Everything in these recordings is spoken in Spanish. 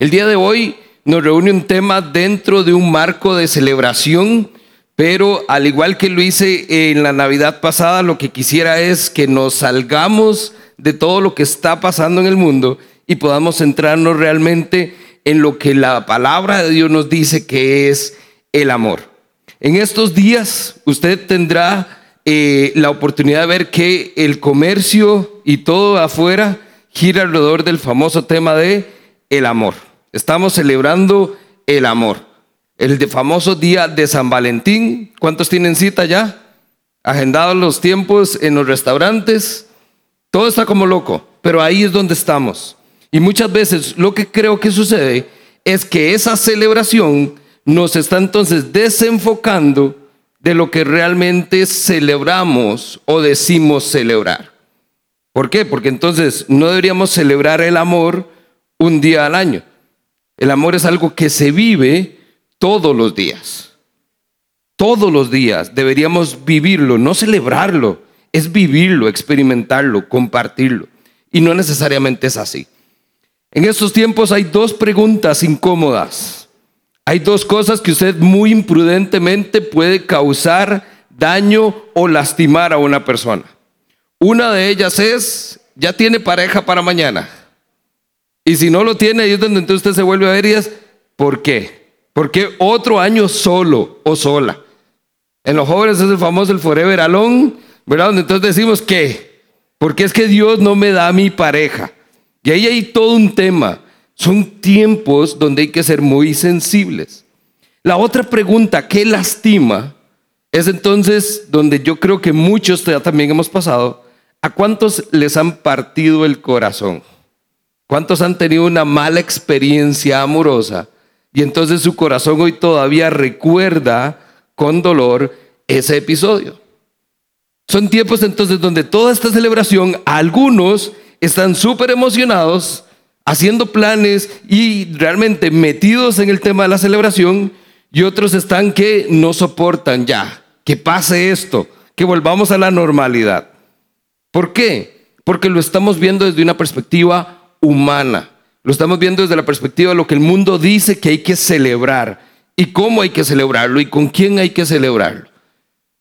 El día de hoy nos reúne un tema dentro de un marco de celebración, pero al igual que lo hice en la Navidad pasada, lo que quisiera es que nos salgamos de todo lo que está pasando en el mundo y podamos centrarnos realmente en lo que la palabra de Dios nos dice que es el amor. En estos días usted tendrá eh, la oportunidad de ver que el comercio y todo afuera gira alrededor del famoso tema de el amor. Estamos celebrando el amor. El famoso día de San Valentín. ¿Cuántos tienen cita ya? Agendados los tiempos en los restaurantes. Todo está como loco, pero ahí es donde estamos. Y muchas veces lo que creo que sucede es que esa celebración nos está entonces desenfocando de lo que realmente celebramos o decimos celebrar. ¿Por qué? Porque entonces no deberíamos celebrar el amor un día al año. El amor es algo que se vive todos los días. Todos los días deberíamos vivirlo, no celebrarlo, es vivirlo, experimentarlo, compartirlo. Y no necesariamente es así. En estos tiempos hay dos preguntas incómodas. Hay dos cosas que usted muy imprudentemente puede causar daño o lastimar a una persona. Una de ellas es, ya tiene pareja para mañana. Y si no lo tiene, ahí es donde entonces usted se vuelve a ver y es, ¿por qué? ¿Por qué otro año solo o sola? En los jóvenes es el famoso el forever alone, ¿verdad? Donde entonces decimos que, porque es que Dios no me da mi pareja. Y ahí hay todo un tema. Son tiempos donde hay que ser muy sensibles. La otra pregunta, ¿qué lastima? Es entonces donde yo creo que muchos ya también hemos pasado. ¿A cuántos les han partido el corazón? ¿Cuántos han tenido una mala experiencia amorosa? Y entonces su corazón hoy todavía recuerda con dolor ese episodio. Son tiempos entonces donde toda esta celebración, algunos están súper emocionados, haciendo planes y realmente metidos en el tema de la celebración, y otros están que no soportan ya, que pase esto, que volvamos a la normalidad. ¿Por qué? Porque lo estamos viendo desde una perspectiva humana. Lo estamos viendo desde la perspectiva de lo que el mundo dice que hay que celebrar y cómo hay que celebrarlo y con quién hay que celebrarlo.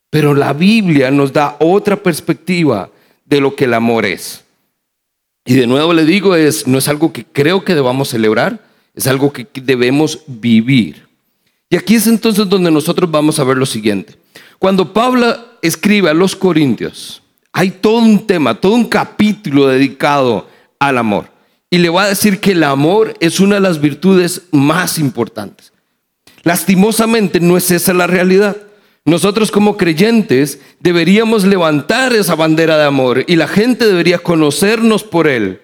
Pero la Biblia nos da otra perspectiva de lo que el amor es. Y de nuevo le digo, es, no es algo que creo que debamos celebrar, es algo que debemos vivir. Y aquí es entonces donde nosotros vamos a ver lo siguiente. Cuando Pablo escribe a los Corintios, hay todo un tema, todo un capítulo dedicado al amor y le va a decir que el amor es una de las virtudes más importantes. Lastimosamente no es esa la realidad. Nosotros como creyentes deberíamos levantar esa bandera de amor y la gente debería conocernos por él,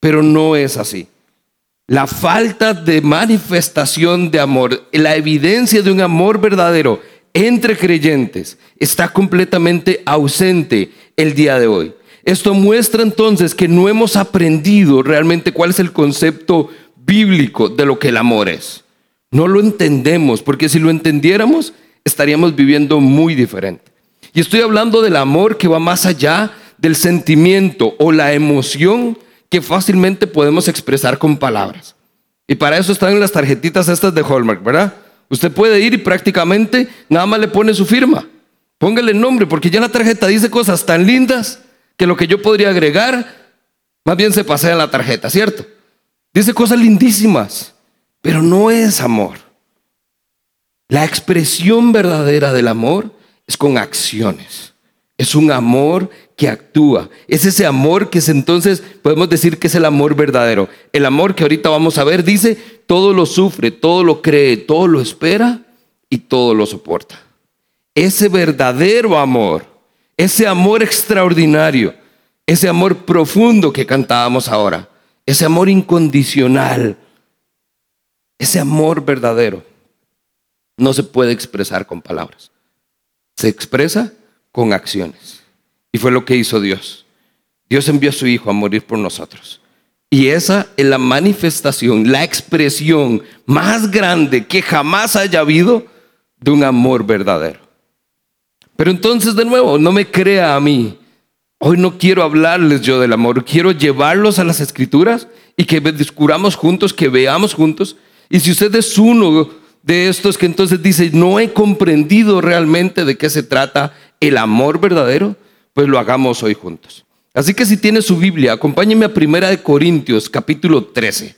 pero no es así. La falta de manifestación de amor, la evidencia de un amor verdadero entre creyentes está completamente ausente el día de hoy. Esto muestra entonces que no hemos aprendido realmente cuál es el concepto bíblico de lo que el amor es. No lo entendemos, porque si lo entendiéramos, estaríamos viviendo muy diferente. Y estoy hablando del amor que va más allá del sentimiento o la emoción que fácilmente podemos expresar con palabras. Y para eso están las tarjetitas estas de Hallmark, ¿verdad? Usted puede ir y prácticamente nada más le pone su firma. Póngale el nombre, porque ya la tarjeta dice cosas tan lindas que lo que yo podría agregar, más bien se pasea en la tarjeta, ¿cierto? Dice cosas lindísimas, pero no es amor. La expresión verdadera del amor es con acciones. Es un amor que actúa. Es ese amor que es entonces, podemos decir que es el amor verdadero. El amor que ahorita vamos a ver dice, todo lo sufre, todo lo cree, todo lo espera y todo lo soporta. Ese verdadero amor ese amor extraordinario, ese amor profundo que cantábamos ahora, ese amor incondicional, ese amor verdadero, no se puede expresar con palabras. Se expresa con acciones. Y fue lo que hizo Dios. Dios envió a su Hijo a morir por nosotros. Y esa es la manifestación, la expresión más grande que jamás haya habido de un amor verdadero. Pero entonces de nuevo, no me crea a mí. Hoy no quiero hablarles yo del amor, quiero llevarlos a las escrituras y que descubramos juntos, que veamos juntos. Y si usted es uno de estos que entonces dice, no he comprendido realmente de qué se trata el amor verdadero, pues lo hagamos hoy juntos. Así que si tiene su Biblia, acompáñeme a Primera de Corintios, capítulo 13.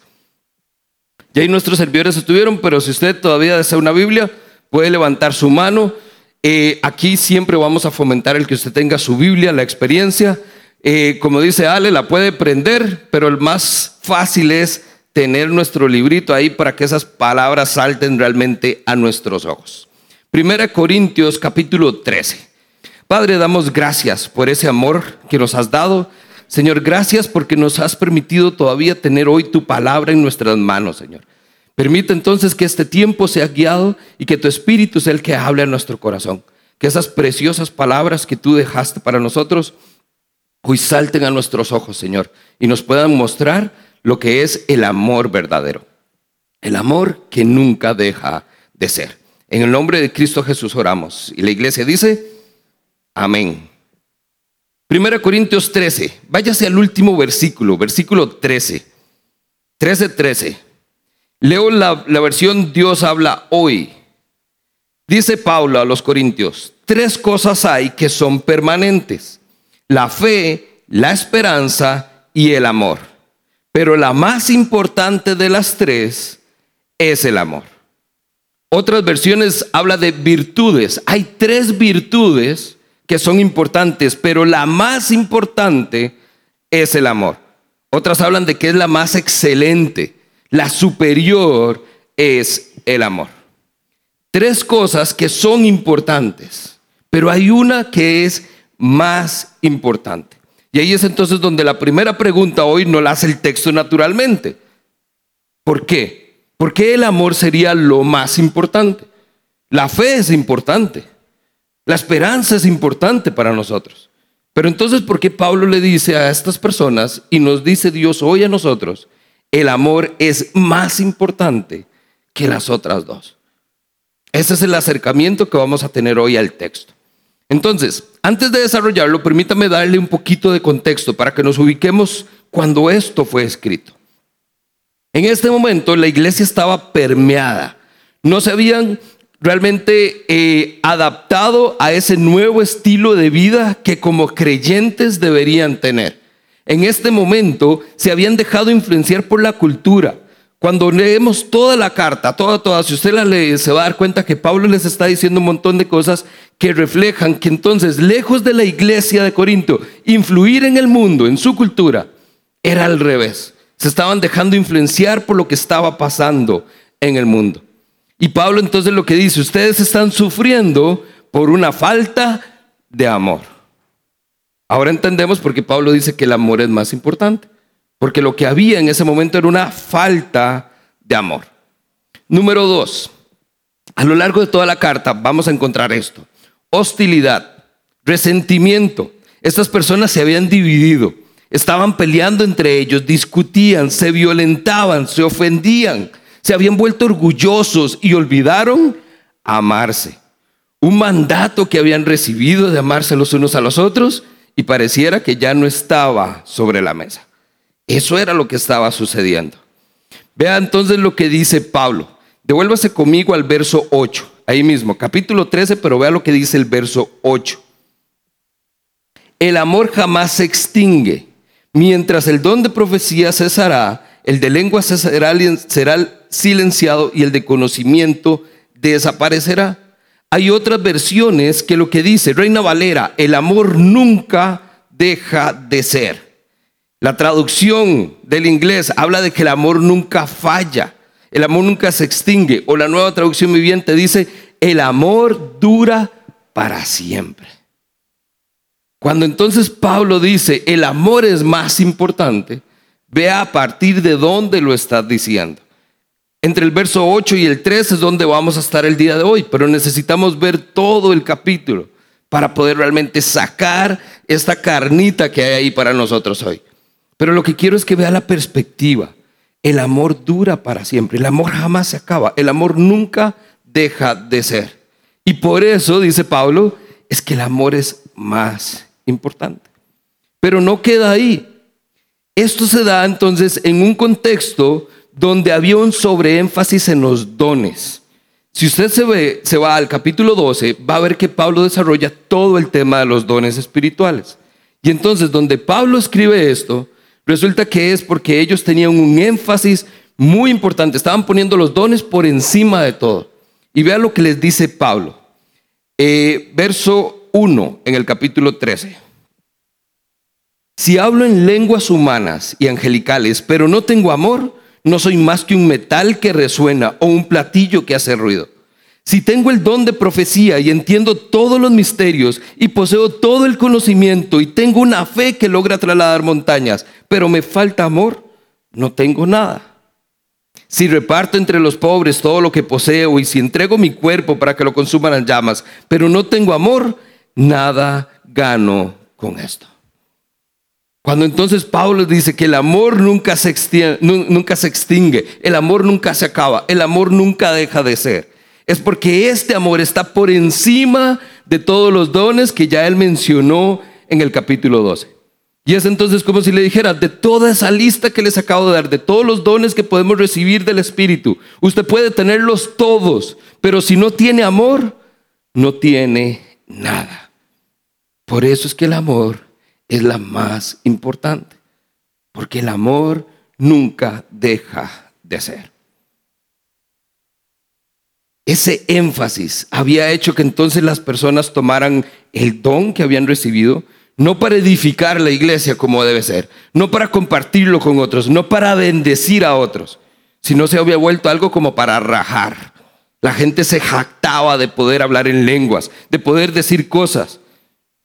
Ya ahí nuestros servidores estuvieron, pero si usted todavía desea una Biblia, puede levantar su mano. Eh, aquí siempre vamos a fomentar el que usted tenga su Biblia, la experiencia. Eh, como dice Ale, la puede prender, pero el más fácil es tener nuestro librito ahí para que esas palabras salten realmente a nuestros ojos. Primera Corintios capítulo 13. Padre, damos gracias por ese amor que nos has dado. Señor, gracias porque nos has permitido todavía tener hoy tu palabra en nuestras manos, Señor. Permite entonces que este tiempo sea guiado y que tu Espíritu sea el que hable a nuestro corazón. Que esas preciosas palabras que tú dejaste para nosotros hoy salten a nuestros ojos, Señor, y nos puedan mostrar lo que es el amor verdadero. El amor que nunca deja de ser. En el nombre de Cristo Jesús oramos. Y la iglesia dice, Amén. Primera Corintios 13. Váyase al último versículo, versículo 13. 13, 13. Leo la, versión Dios habla hoy. Dice Pablo a los Corintios, tres cosas hay que son permanentes. La fe, la esperanza y el amor. Pero la más importante de las tres es el amor. Otras versiones habla de virtudes. Hay tres virtudes que son importantes, pero la más importante es el amor. Otras hablan de que es la más excelente, la superior es el amor. Tres cosas que son importantes, pero hay una que es más importante. Y ahí es entonces donde la primera pregunta hoy no la hace el texto naturalmente. ¿Por qué? ¿Por qué el amor sería lo más importante? La fe es importante. La esperanza es importante para nosotros. Pero entonces, ¿por qué Pablo le dice a estas personas y nos dice Dios hoy a nosotros, el amor es más importante que las otras dos? Ese es el acercamiento que vamos a tener hoy al texto. Entonces, antes de desarrollarlo, permítame darle un poquito de contexto para que nos ubiquemos cuando esto fue escrito. En este momento la iglesia estaba permeada. No se habían realmente eh, adaptado a ese nuevo estilo de vida que como creyentes deberían tener. En este momento se habían dejado influenciar por la cultura. Cuando leemos toda la carta, toda, toda, si usted la lee, se va a dar cuenta que Pablo les está diciendo un montón de cosas que reflejan que entonces, lejos de la iglesia de Corinto, influir en el mundo, en su cultura, era al revés. Se estaban dejando influenciar por lo que estaba pasando en el mundo. Y Pablo entonces lo que dice, ustedes están sufriendo por una falta de amor. Ahora entendemos por qué Pablo dice que el amor es más importante, porque lo que había en ese momento era una falta de amor. Número dos, a lo largo de toda la carta vamos a encontrar esto, hostilidad, resentimiento. Estas personas se habían dividido, estaban peleando entre ellos, discutían, se violentaban, se ofendían se habían vuelto orgullosos y olvidaron amarse. Un mandato que habían recibido de amarse los unos a los otros y pareciera que ya no estaba sobre la mesa. Eso era lo que estaba sucediendo. Vea entonces lo que dice Pablo. Devuélvase conmigo al verso 8, ahí mismo, capítulo 13, pero vea lo que dice el verso 8. El amor jamás se extingue. Mientras el don de profecía cesará, el de lengua será, será silenciado y el de conocimiento desaparecerá. Hay otras versiones que lo que dice Reina Valera, el amor nunca deja de ser. La traducción del inglés habla de que el amor nunca falla, el amor nunca se extingue. O la nueva traducción viviente dice, el amor dura para siempre. Cuando entonces Pablo dice, el amor es más importante, vea a partir de dónde lo está diciendo. Entre el verso 8 y el 13 es donde vamos a estar el día de hoy, pero necesitamos ver todo el capítulo para poder realmente sacar esta carnita que hay ahí para nosotros hoy. Pero lo que quiero es que vea la perspectiva. El amor dura para siempre, el amor jamás se acaba, el amor nunca deja de ser. Y por eso, dice Pablo, es que el amor es más importante. Pero no queda ahí. Esto se da entonces en un contexto donde había un sobreénfasis en los dones. Si usted se, ve, se va al capítulo 12, va a ver que Pablo desarrolla todo el tema de los dones espirituales. Y entonces, donde Pablo escribe esto, resulta que es porque ellos tenían un énfasis muy importante, estaban poniendo los dones por encima de todo. Y vea lo que les dice Pablo. Eh, verso 1 en el capítulo 13. Si hablo en lenguas humanas y angelicales, pero no tengo amor, no soy más que un metal que resuena o un platillo que hace ruido. Si tengo el don de profecía y entiendo todos los misterios y poseo todo el conocimiento y tengo una fe que logra trasladar montañas, pero me falta amor, no tengo nada. Si reparto entre los pobres todo lo que poseo y si entrego mi cuerpo para que lo consuman las llamas, pero no tengo amor, nada gano con esto. Cuando entonces Pablo dice que el amor nunca se, extiende, nunca se extingue, el amor nunca se acaba, el amor nunca deja de ser, es porque este amor está por encima de todos los dones que ya él mencionó en el capítulo 12. Y es entonces como si le dijera, de toda esa lista que les acabo de dar, de todos los dones que podemos recibir del Espíritu, usted puede tenerlos todos, pero si no tiene amor, no tiene nada. Por eso es que el amor es la más importante, porque el amor nunca deja de ser. Ese énfasis había hecho que entonces las personas tomaran el don que habían recibido, no para edificar la iglesia como debe ser, no para compartirlo con otros, no para bendecir a otros, sino se había vuelto algo como para rajar. La gente se jactaba de poder hablar en lenguas, de poder decir cosas.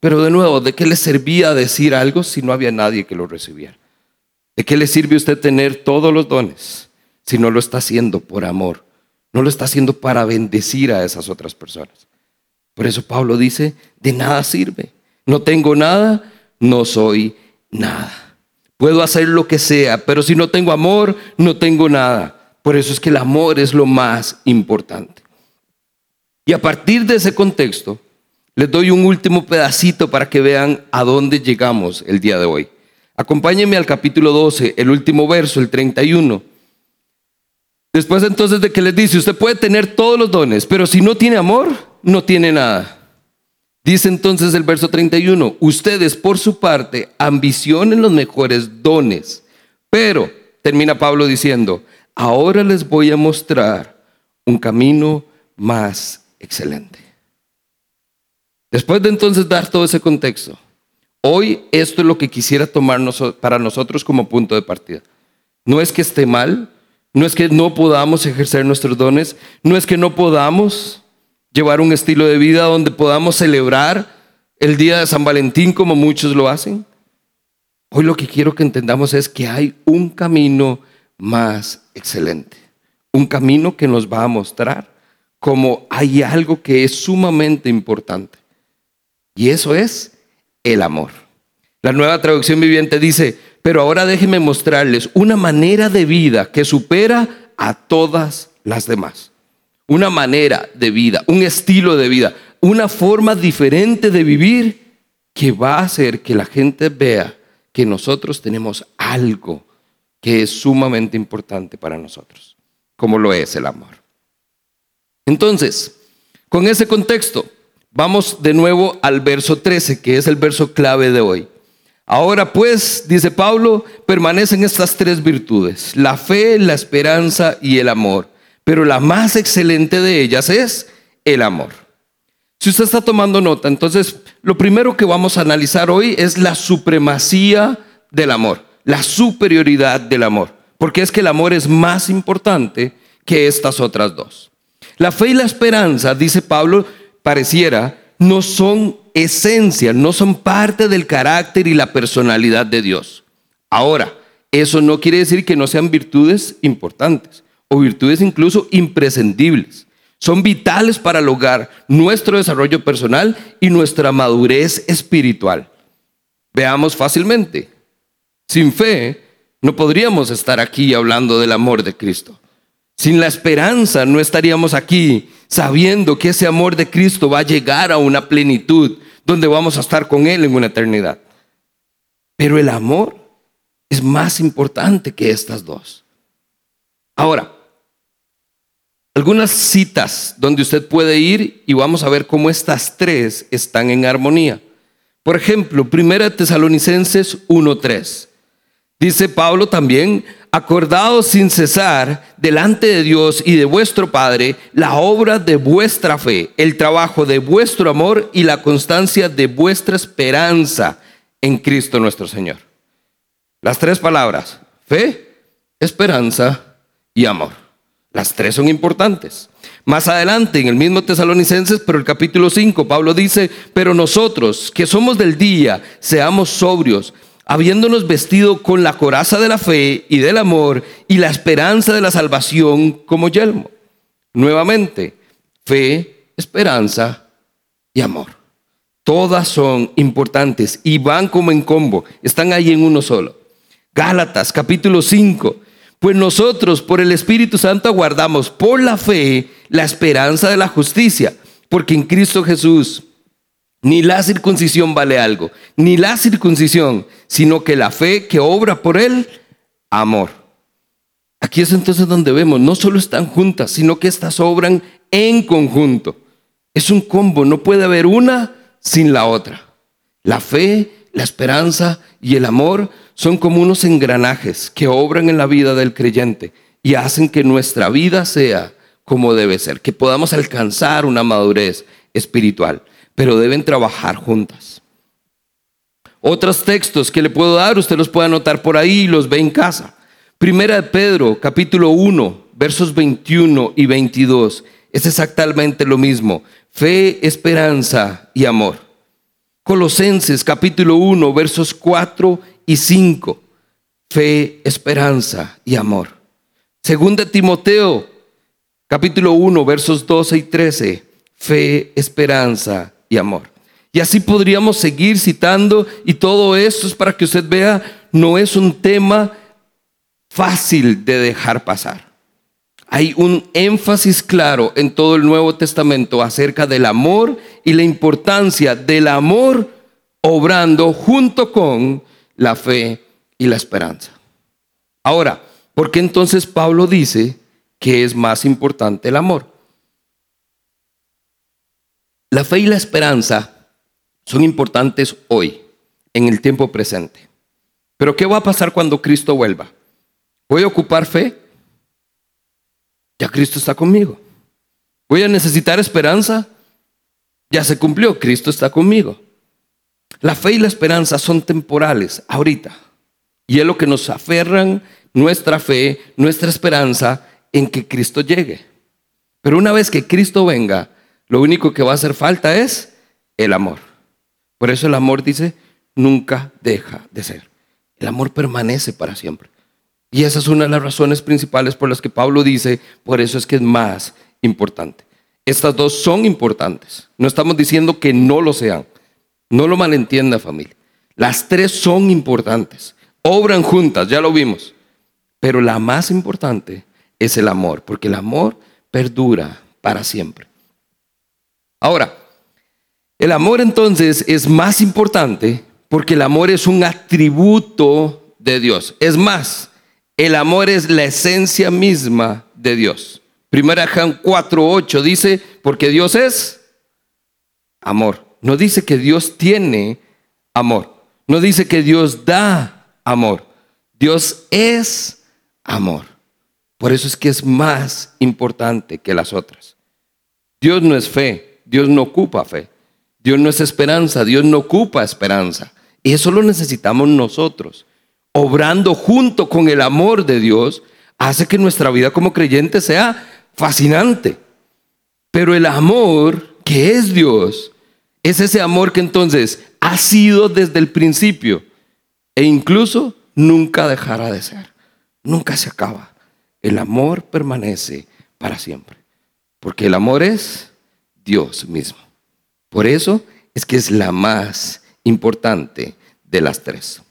Pero de nuevo, ¿de qué le servía decir algo si no había nadie que lo recibiera? ¿De qué le sirve usted tener todos los dones si no lo está haciendo por amor? No lo está haciendo para bendecir a esas otras personas. Por eso Pablo dice, de nada sirve. No tengo nada, no soy nada. Puedo hacer lo que sea, pero si no tengo amor, no tengo nada. Por eso es que el amor es lo más importante. Y a partir de ese contexto, les doy un último pedacito para que vean a dónde llegamos el día de hoy. Acompáñenme al capítulo 12, el último verso, el 31. Después entonces de que les dice, usted puede tener todos los dones, pero si no tiene amor, no tiene nada. Dice entonces el verso 31, ustedes por su parte ambicionen los mejores dones, pero, termina Pablo diciendo, ahora les voy a mostrar un camino más excelente. Después de entonces dar todo ese contexto, hoy esto es lo que quisiera tomar para nosotros como punto de partida. No es que esté mal, no es que no podamos ejercer nuestros dones, no es que no podamos llevar un estilo de vida donde podamos celebrar el día de San Valentín como muchos lo hacen. Hoy lo que quiero que entendamos es que hay un camino más excelente, un camino que nos va a mostrar como hay algo que es sumamente importante. Y eso es el amor. La nueva traducción viviente dice, pero ahora déjenme mostrarles una manera de vida que supera a todas las demás. Una manera de vida, un estilo de vida, una forma diferente de vivir que va a hacer que la gente vea que nosotros tenemos algo que es sumamente importante para nosotros, como lo es el amor. Entonces, con ese contexto, Vamos de nuevo al verso 13, que es el verso clave de hoy. Ahora pues, dice Pablo, permanecen estas tres virtudes, la fe, la esperanza y el amor. Pero la más excelente de ellas es el amor. Si usted está tomando nota, entonces lo primero que vamos a analizar hoy es la supremacía del amor, la superioridad del amor, porque es que el amor es más importante que estas otras dos. La fe y la esperanza, dice Pablo, pareciera, no son esencia, no son parte del carácter y la personalidad de Dios. Ahora, eso no quiere decir que no sean virtudes importantes o virtudes incluso imprescindibles. Son vitales para lograr nuestro desarrollo personal y nuestra madurez espiritual. Veamos fácilmente. Sin fe, no podríamos estar aquí hablando del amor de Cristo. Sin la esperanza, no estaríamos aquí sabiendo que ese amor de Cristo va a llegar a una plenitud donde vamos a estar con Él en una eternidad. Pero el amor es más importante que estas dos. Ahora, algunas citas donde usted puede ir y vamos a ver cómo estas tres están en armonía. Por ejemplo, 1 Tesalonicenses 1.3. Dice Pablo también, acordaos sin cesar delante de Dios y de vuestro Padre la obra de vuestra fe, el trabajo de vuestro amor y la constancia de vuestra esperanza en Cristo nuestro Señor. Las tres palabras, fe, esperanza y amor. Las tres son importantes. Más adelante, en el mismo Tesalonicenses, pero el capítulo 5, Pablo dice, pero nosotros que somos del día, seamos sobrios habiéndonos vestido con la coraza de la fe y del amor y la esperanza de la salvación como yelmo. Nuevamente, fe, esperanza y amor. Todas son importantes y van como en combo, están ahí en uno solo. Gálatas capítulo 5. Pues nosotros por el Espíritu Santo aguardamos por la fe la esperanza de la justicia, porque en Cristo Jesús ni la circuncisión vale algo, ni la circuncisión, sino que la fe que obra por él, amor. Aquí es entonces donde vemos, no solo están juntas, sino que estas obran en conjunto. Es un combo, no puede haber una sin la otra. La fe, la esperanza y el amor son como unos engranajes que obran en la vida del creyente y hacen que nuestra vida sea como debe ser, que podamos alcanzar una madurez espiritual pero deben trabajar juntas. Otros textos que le puedo dar, usted los puede anotar por ahí y los ve en casa. Primera de Pedro, capítulo 1, versos 21 y 22. Es exactamente lo mismo. Fe, esperanza y amor. Colosenses, capítulo 1, versos 4 y 5. Fe, esperanza y amor. Segunda Timoteo, capítulo 1, versos 12 y 13. Fe, esperanza y amor. Y así podríamos seguir citando y todo esto es para que usted vea, no es un tema fácil de dejar pasar. Hay un énfasis claro en todo el Nuevo Testamento acerca del amor y la importancia del amor obrando junto con la fe y la esperanza. Ahora, ¿por qué entonces Pablo dice que es más importante el amor? La fe y la esperanza son importantes hoy, en el tiempo presente. Pero ¿qué va a pasar cuando Cristo vuelva? ¿Voy a ocupar fe? Ya Cristo está conmigo. ¿Voy a necesitar esperanza? Ya se cumplió, Cristo está conmigo. La fe y la esperanza son temporales, ahorita. Y es lo que nos aferran nuestra fe, nuestra esperanza en que Cristo llegue. Pero una vez que Cristo venga, lo único que va a hacer falta es el amor. Por eso el amor dice, nunca deja de ser. El amor permanece para siempre. Y esa es una de las razones principales por las que Pablo dice, por eso es que es más importante. Estas dos son importantes. No estamos diciendo que no lo sean. No lo malentienda familia. Las tres son importantes. Obran juntas, ya lo vimos. Pero la más importante es el amor, porque el amor perdura para siempre. Ahora, el amor entonces es más importante porque el amor es un atributo de Dios. Es más, el amor es la esencia misma de Dios. Primera Juan 4:8 dice, porque Dios es amor. No dice que Dios tiene amor. No dice que Dios da amor. Dios es amor. Por eso es que es más importante que las otras. Dios no es fe, Dios no ocupa fe. Dios no es esperanza, Dios no ocupa esperanza. Y eso lo necesitamos nosotros. Obrando junto con el amor de Dios, hace que nuestra vida como creyente sea fascinante. Pero el amor que es Dios, es ese amor que entonces ha sido desde el principio e incluso nunca dejará de ser. Nunca se acaba. El amor permanece para siempre. Porque el amor es Dios mismo. Por eso es que es la más importante de las tres.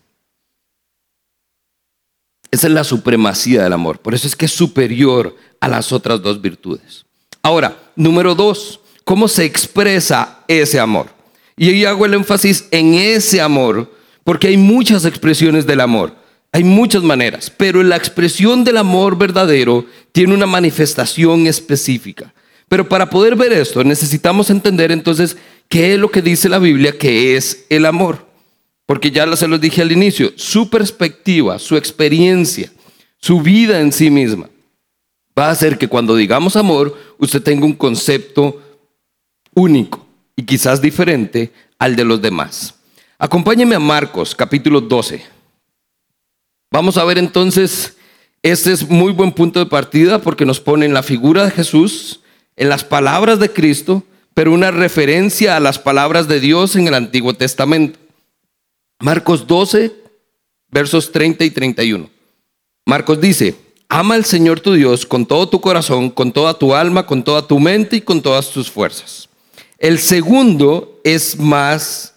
Esa es la supremacía del amor. Por eso es que es superior a las otras dos virtudes. Ahora, número dos, ¿cómo se expresa ese amor? Y ahí hago el énfasis en ese amor, porque hay muchas expresiones del amor, hay muchas maneras, pero la expresión del amor verdadero tiene una manifestación específica. Pero para poder ver esto necesitamos entender entonces qué es lo que dice la Biblia que es el amor. Porque ya se los dije al inicio, su perspectiva, su experiencia, su vida en sí misma, va a hacer que cuando digamos amor, usted tenga un concepto único y quizás diferente al de los demás. Acompáñeme a Marcos capítulo 12. Vamos a ver entonces, este es muy buen punto de partida porque nos pone en la figura de Jesús, en las palabras de Cristo, pero una referencia a las palabras de Dios en el Antiguo Testamento. Marcos 12, versos 30 y 31. Marcos dice, ama al Señor tu Dios con todo tu corazón, con toda tu alma, con toda tu mente y con todas tus fuerzas. El segundo es más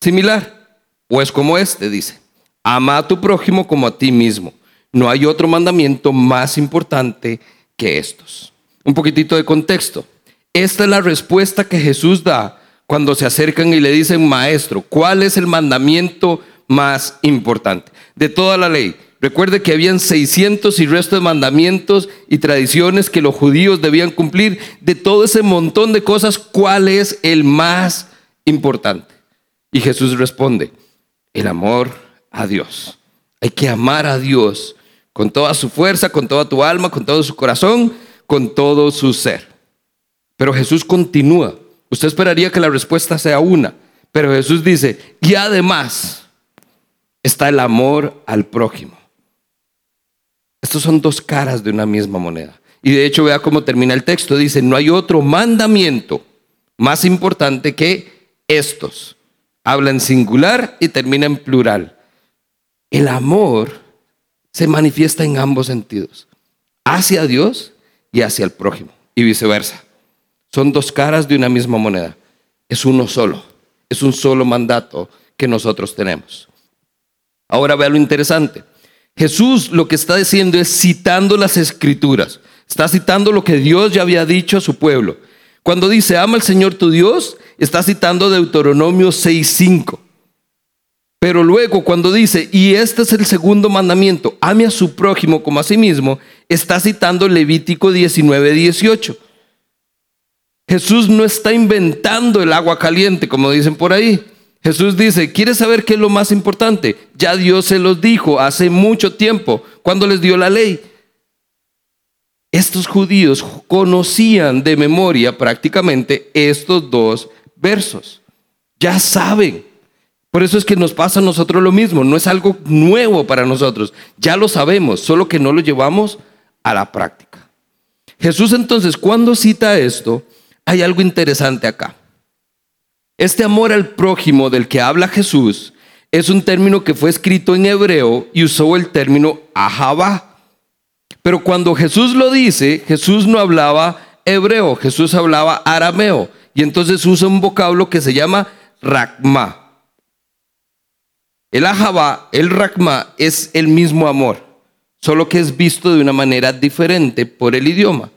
similar, o es como este, dice, ama a tu prójimo como a ti mismo. No hay otro mandamiento más importante que estos. Un poquitito de contexto. Esta es la respuesta que Jesús da cuando se acercan y le dicen, maestro, ¿cuál es el mandamiento más importante de toda la ley? Recuerde que habían 600 y resto de mandamientos y tradiciones que los judíos debían cumplir. De todo ese montón de cosas, ¿cuál es el más importante? Y Jesús responde, el amor a Dios. Hay que amar a Dios con toda su fuerza, con toda tu alma, con todo su corazón, con todo su ser. Pero Jesús continúa. Usted esperaría que la respuesta sea una, pero Jesús dice, y además está el amor al prójimo. Estos son dos caras de una misma moneda. Y de hecho vea cómo termina el texto. Dice, no hay otro mandamiento más importante que estos. Habla en singular y termina en plural. El amor se manifiesta en ambos sentidos. Hacia Dios y hacia el prójimo. Y viceversa. Son dos caras de una misma moneda. Es uno solo. Es un solo mandato que nosotros tenemos. Ahora vea lo interesante. Jesús lo que está diciendo es citando las escrituras. Está citando lo que Dios ya había dicho a su pueblo. Cuando dice, ama al Señor tu Dios, está citando Deuteronomio 6.5. Pero luego cuando dice, y este es el segundo mandamiento, ame a su prójimo como a sí mismo, está citando Levítico 19.18. Jesús no está inventando el agua caliente, como dicen por ahí. Jesús dice, ¿quieres saber qué es lo más importante? Ya Dios se los dijo hace mucho tiempo, cuando les dio la ley. Estos judíos conocían de memoria prácticamente estos dos versos. Ya saben. Por eso es que nos pasa a nosotros lo mismo. No es algo nuevo para nosotros. Ya lo sabemos, solo que no lo llevamos a la práctica. Jesús entonces, cuando cita esto, hay algo interesante acá. Este amor al prójimo del que habla Jesús es un término que fue escrito en hebreo y usó el término ahabá. Pero cuando Jesús lo dice, Jesús no hablaba hebreo, Jesús hablaba arameo. Y entonces usa un vocablo que se llama rakma. El ahabá, el rakma, es el mismo amor, solo que es visto de una manera diferente por el idioma.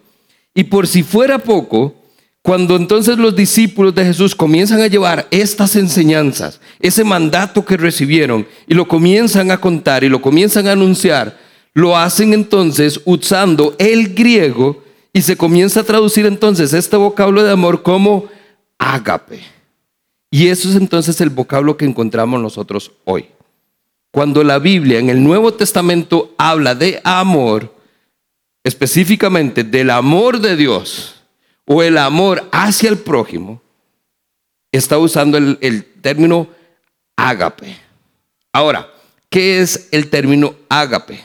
Y por si fuera poco, cuando entonces los discípulos de Jesús comienzan a llevar estas enseñanzas, ese mandato que recibieron, y lo comienzan a contar y lo comienzan a anunciar, lo hacen entonces usando el griego y se comienza a traducir entonces este vocablo de amor como ágape. Y eso es entonces el vocablo que encontramos nosotros hoy. Cuando la Biblia en el Nuevo Testamento habla de amor, específicamente del amor de Dios, o el amor hacia el prójimo, está usando el, término ágape. Ahora, ¿qué es el término ágape?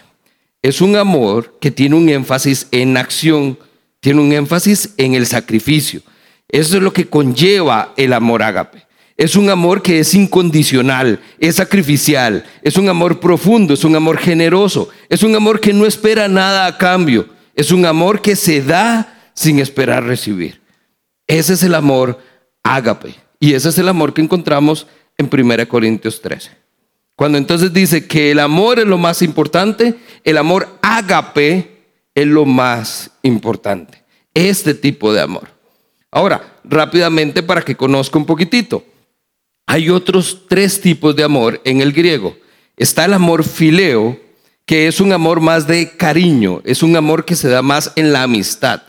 Es un amor que tiene un énfasis en acción, tiene un énfasis en el sacrificio. Eso es lo que conlleva el amor ágape. Es un amor que es incondicional, es sacrificial, es un amor profundo, es un amor generoso, es un amor que no espera nada a cambio, es un amor que se da sin esperar recibir. Ese es el amor ágape. Y ese es el amor que encontramos en 1 Corintios 13. Cuando entonces dice que el amor es lo más importante, el amor ágape es lo más importante. Este tipo de amor. Ahora, rápidamente para que conozca un poquitito. Hay otros tres tipos de amor en el griego. Está el amor fileo, que es un amor más de cariño, es un amor que se da más en la amistad.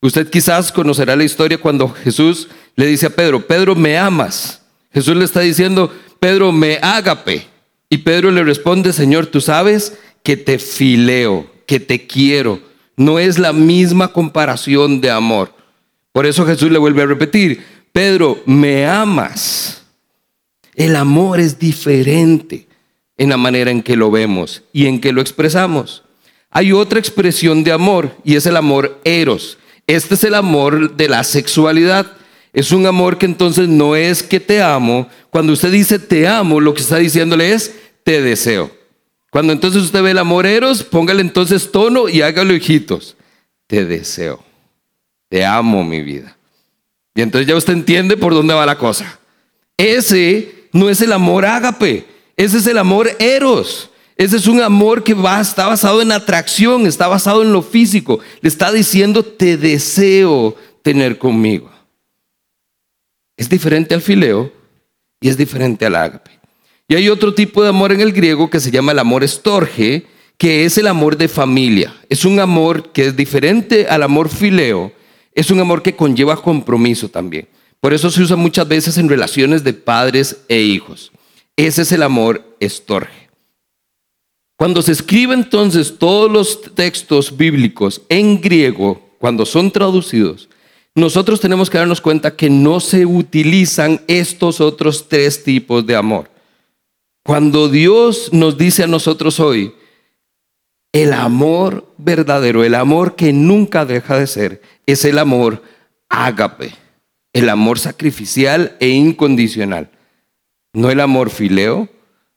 Usted quizás conocerá la historia cuando Jesús le dice a Pedro, Pedro, ¿me amas? Jesús le está diciendo, Pedro, me ágape. Y Pedro le responde, Señor, tú sabes que te fileo, que te quiero. No es la misma comparación de amor. Por eso Jesús le vuelve a repetir, Pedro, me amas. El amor es diferente en la manera en que lo vemos y en que lo expresamos. Hay otra expresión de amor y es el amor eros. Este es el amor de la sexualidad. Es un amor que entonces no es que te amo. Cuando usted dice te amo, lo que está diciéndole es te deseo. Cuando entonces usted ve el amor eros, póngale entonces tono y hágalo hijitos. Te deseo. Te amo, mi vida. Y entonces ya usted entiende por dónde va la cosa. Ese no es el amor ágape, ese es el amor eros. Ese es un amor que va, está basado en atracción, está basado en lo físico. Le está diciendo, te deseo tener conmigo. Es diferente al fileo y es diferente al ágape. Y hay otro tipo de amor en el griego que se llama el amor estorge, que es el amor de familia. Es un amor que es diferente al amor fileo. Es un amor que conlleva compromiso también. Por eso se usa muchas veces en relaciones de padres e hijos. Ese es el amor estorge. Cuando se escribe entonces todos los textos bíblicos en griego, cuando son traducidos, nosotros tenemos que darnos cuenta que no se utilizan estos otros tres tipos de amor. Cuando Dios nos dice a nosotros hoy, el amor verdadero, el amor que nunca deja de ser, es el amor ágape, el amor sacrificial e incondicional. No el amor fileo,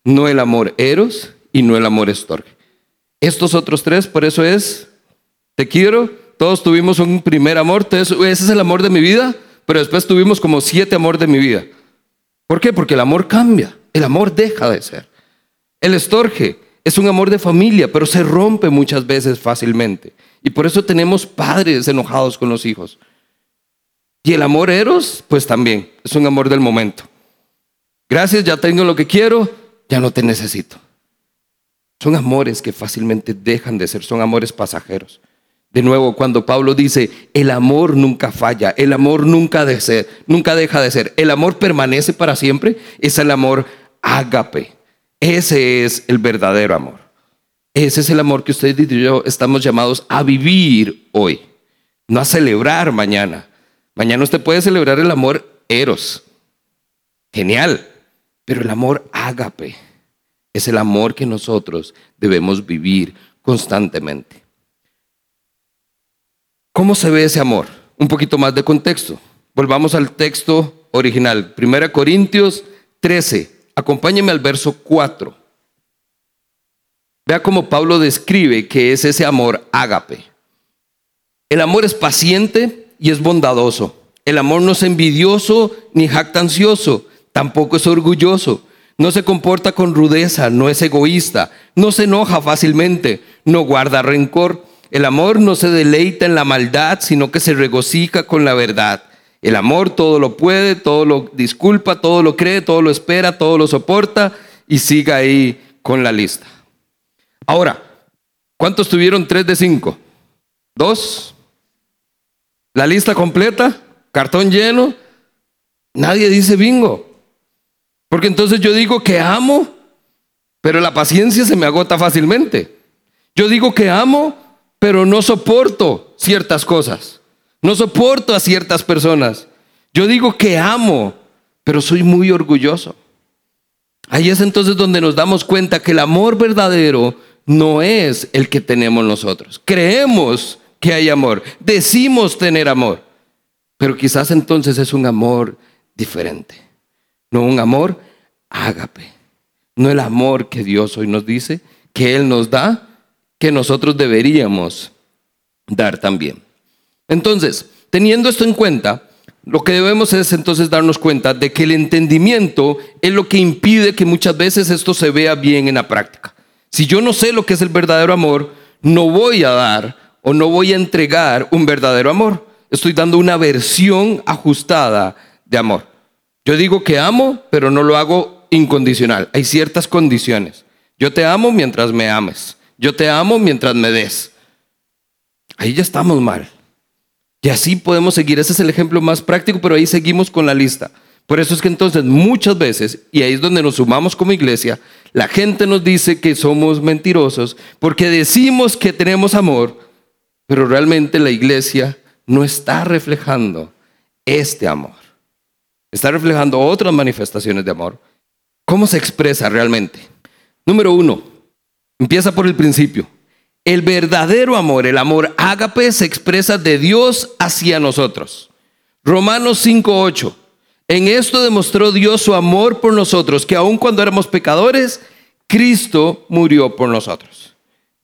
no el amor eros, y no el amor estorge. Estos otros tres, por eso es, te quiero, todos tuvimos un primer amor, ese es el amor de mi vida, pero después tuvimos como siete amor de mi vida. ¿Por qué? Porque el amor cambia, el amor deja de ser. El estorge es un amor de familia, pero se rompe muchas veces fácilmente. Y por eso tenemos padres enojados con los hijos. Y el amor eros, pues también, es un amor del momento. Gracias, ya tengo lo que quiero, ya no te necesito. Son amores que fácilmente dejan de ser, son amores pasajeros. De nuevo, cuando Pablo dice, el amor nunca falla, el amor nunca, de ser, nunca deja de ser, el amor permanece para siempre, es el amor ágape. Ese es el verdadero amor. Ese es el amor que usted y yo estamos llamados a vivir hoy, no a celebrar mañana. Mañana usted puede celebrar el amor eros. Genial. Pero el amor ágape es el amor que nosotros debemos vivir constantemente. ¿Cómo se ve ese amor? Un poquito más de contexto. Volvamos al texto original, 1 Corintios 13. Acompáñeme al verso 4. Vea cómo Pablo describe que es ese amor ágape. El amor es paciente y es bondadoso. El amor no es envidioso ni jactancioso, tampoco es orgulloso no se comporta con rudeza, no es egoísta, no se enoja fácilmente, no guarda rencor. El amor no se deleita en la maldad, sino que se regocija con la verdad. El amor todo lo puede, todo lo disculpa, todo lo cree, todo lo espera, todo lo soporta y siga ahí con la lista. Ahora, ¿cuántos tuvieron tres de cinco? ¿Dos? ¿La lista completa? ¿Cartón lleno? Nadie dice bingo. Porque entonces yo digo que amo, pero la paciencia se me agota fácilmente. Yo digo que amo, pero no soporto ciertas cosas. No soporto a ciertas personas. Yo digo que amo, pero soy muy orgulloso. Ahí es entonces donde nos damos cuenta que el amor verdadero no es el que tenemos nosotros. Creemos que hay amor, decimos tener amor, pero quizás entonces es un amor diferente no un amor ágape, no el amor que Dios hoy nos dice, que Él nos da, que nosotros deberíamos dar también. Entonces, teniendo esto en cuenta, lo que debemos es entonces darnos cuenta de que el entendimiento es lo que impide que muchas veces esto se vea bien en la práctica. Si yo no sé lo que es el verdadero amor, no voy a dar o no voy a entregar un verdadero amor. Estoy dando una versión ajustada de amor. Yo digo que amo, pero no lo hago incondicional. Hay ciertas condiciones. Yo te amo mientras me ames. Yo te amo mientras me des. Ahí ya estamos mal. Y así podemos seguir. Ese es el ejemplo más práctico, pero ahí seguimos con la lista. Por eso es que entonces muchas veces, y ahí es donde nos sumamos como iglesia, la gente nos dice que somos mentirosos porque decimos que tenemos amor, pero realmente la iglesia no está reflejando este amor. Está reflejando otras manifestaciones de amor. ¿Cómo se expresa realmente? Número uno, empieza por el principio. El verdadero amor, el amor ágape, se expresa de Dios hacia nosotros. Romanos 5:8. En esto demostró Dios su amor por nosotros, que aun cuando éramos pecadores, Cristo murió por nosotros.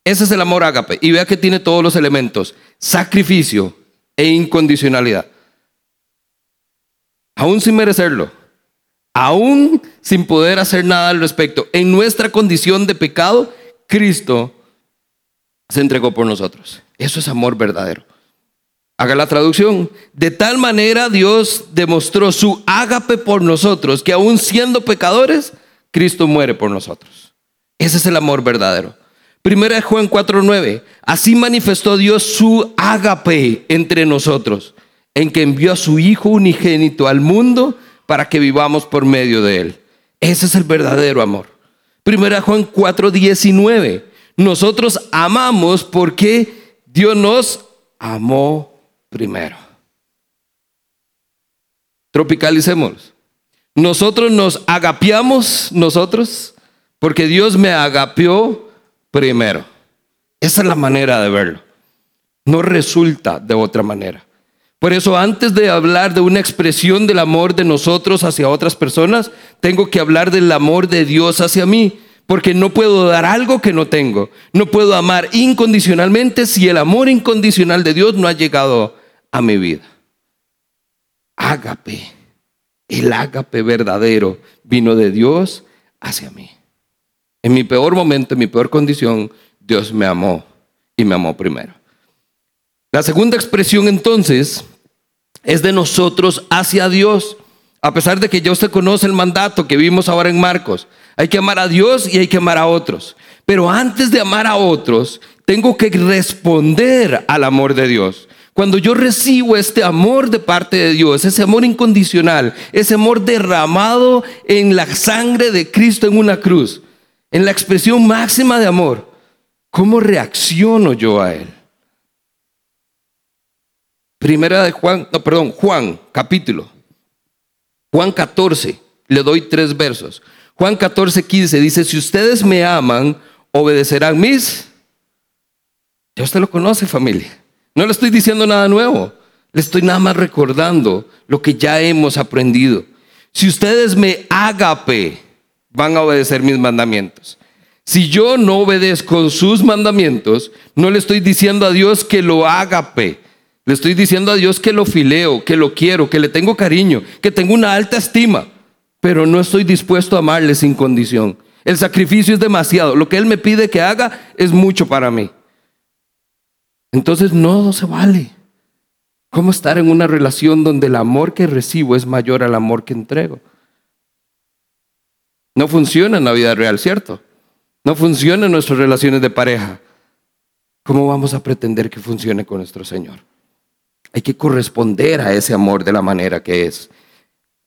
Ese es el amor ágape. Y vea que tiene todos los elementos. Sacrificio e incondicionalidad. Aún sin merecerlo. Aún sin poder hacer nada al respecto. En nuestra condición de pecado, Cristo se entregó por nosotros. Eso es amor verdadero. Haga la traducción. De tal manera Dios demostró su ágape por nosotros, que aún siendo pecadores, Cristo muere por nosotros. Ese es el amor verdadero. Primera de Juan 4:9. Así manifestó Dios su ágape entre nosotros, en que envió a su Hijo unigénito al mundo para que vivamos por medio de él. Ese es el verdadero amor. Primera de Juan 4:19. Nosotros amamos porque Dios nos amó primero. Tropicalicemos. Nosotros nos agapeamos nosotros porque Dios me agapeó primero. Esa es la manera de verlo. No resulta de otra manera. Por eso antes de hablar de una expresión del amor de nosotros hacia otras personas, tengo que hablar del amor de Dios hacia mí porque no puedo dar algo que no tengo. No puedo amar incondicionalmente si el amor incondicional de Dios no ha llegado a mi vida. Ágape, el ágape verdadero vino de Dios hacia mí. En mi peor momento, en mi peor condición, Dios me amó y me amó primero. La segunda expresión entonces es de nosotros hacia Dios. A pesar de que ya usted conoce el mandato que vimos ahora en Marcos, hay que amar a Dios y hay que amar a otros. Pero antes de amar a otros, tengo que responder al amor de Dios. Cuando yo recibo este amor de parte de Dios, ese amor incondicional, ese amor derramado en la sangre de Cristo en una cruz, en la expresión máxima de amor, ¿cómo reacciono yo a él? Primera de Juan, no, perdón, Juan, capítulo. Juan 14, le doy tres versos. Juan 14, 15 dice, si ustedes me aman, obedecerán mis... Ya usted lo conoce familia. No le estoy diciendo nada nuevo. Le estoy nada más recordando lo que ya hemos aprendido. Si ustedes me agape, van a obedecer mis mandamientos. Si yo no obedezco sus mandamientos, no le estoy diciendo a Dios que lo agape. Le estoy diciendo a Dios que lo fileo, que lo quiero, que le tengo cariño, que tengo una alta estima pero no estoy dispuesto a amarle sin condición. El sacrificio es demasiado. Lo que Él me pide que haga es mucho para mí. Entonces no se vale. ¿Cómo estar en una relación donde el amor que recibo es mayor al amor que entrego? No funciona en la vida real, ¿cierto? No funciona en nuestras relaciones de pareja. ¿Cómo vamos a pretender que funcione con nuestro Señor? Hay que corresponder a ese amor de la manera que es.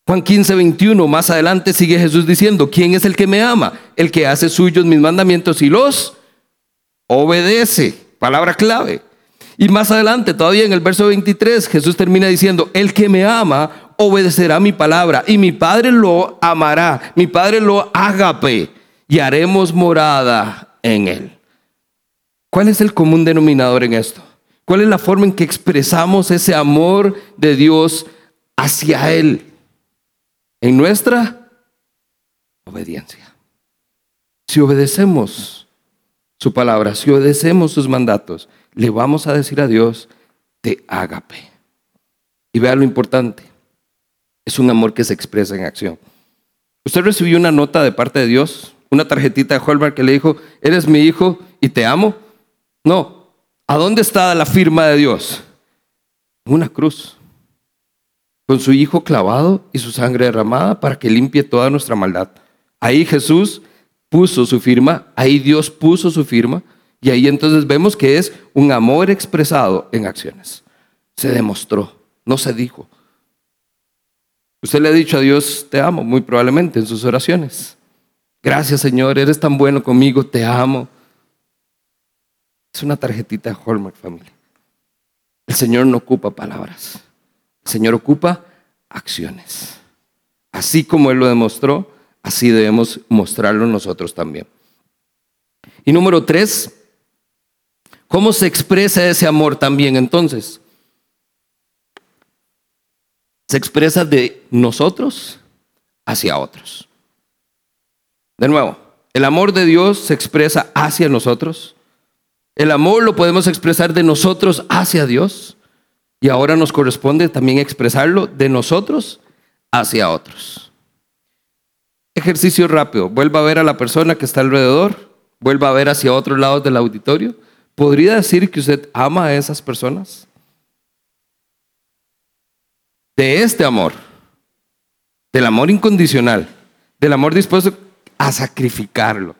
Juan 15, 21, más adelante sigue Jesús diciendo, ¿quién es el que me ama? El que hace suyos mis mandamientos y los obedece. Palabra clave. Y más adelante, todavía en el verso 23, Jesús termina diciendo, el que me ama obedecerá mi palabra y mi Padre lo amará, mi Padre lo agape y haremos morada en él. ¿Cuál es el común denominador en esto? ¿Cuál es la forma en que expresamos ese amor de Dios hacia Él? en nuestra obediencia. Si obedecemos su palabra, si obedecemos sus mandatos, le vamos a decir a Dios, te ágape. Y vea lo importante, es un amor que se expresa en acción. Usted recibió una nota de parte de Dios, una tarjetita de Holbert que le dijo, eres mi hijo y te amo. No, ¿a dónde está la firma de Dios? Una cruz. con su Hijo clavado y su sangre derramada para que limpie toda nuestra maldad. Ahí Jesús puso su firma, ahí Dios puso su firma, y ahí entonces vemos que es un amor expresado en acciones. Se demostró, no se dijo. Usted le ha dicho a Dios, te amo, muy probablemente en sus oraciones. Gracias Señor, eres tan bueno conmigo, te amo. Es una tarjetita de Hallmark, familia. El Señor no ocupa palabras. El Señor ocupa acciones. Así como Él lo demostró, así debemos mostrarlo nosotros también. Y número tres, ¿cómo se expresa ese amor también entonces? Se expresa de nosotros hacia otros. De nuevo, el amor de Dios se expresa hacia nosotros. El amor lo podemos expresar de nosotros hacia Dios. Y ahora nos corresponde también expresarlo de nosotros hacia otros. Ejercicio rápido. Vuelva a ver a la persona que está alrededor. Vuelva a ver hacia otros lados del auditorio. ¿Podría decir que usted ama a esas personas? De este amor, del amor incondicional, del amor dispuesto a sacrificarlo,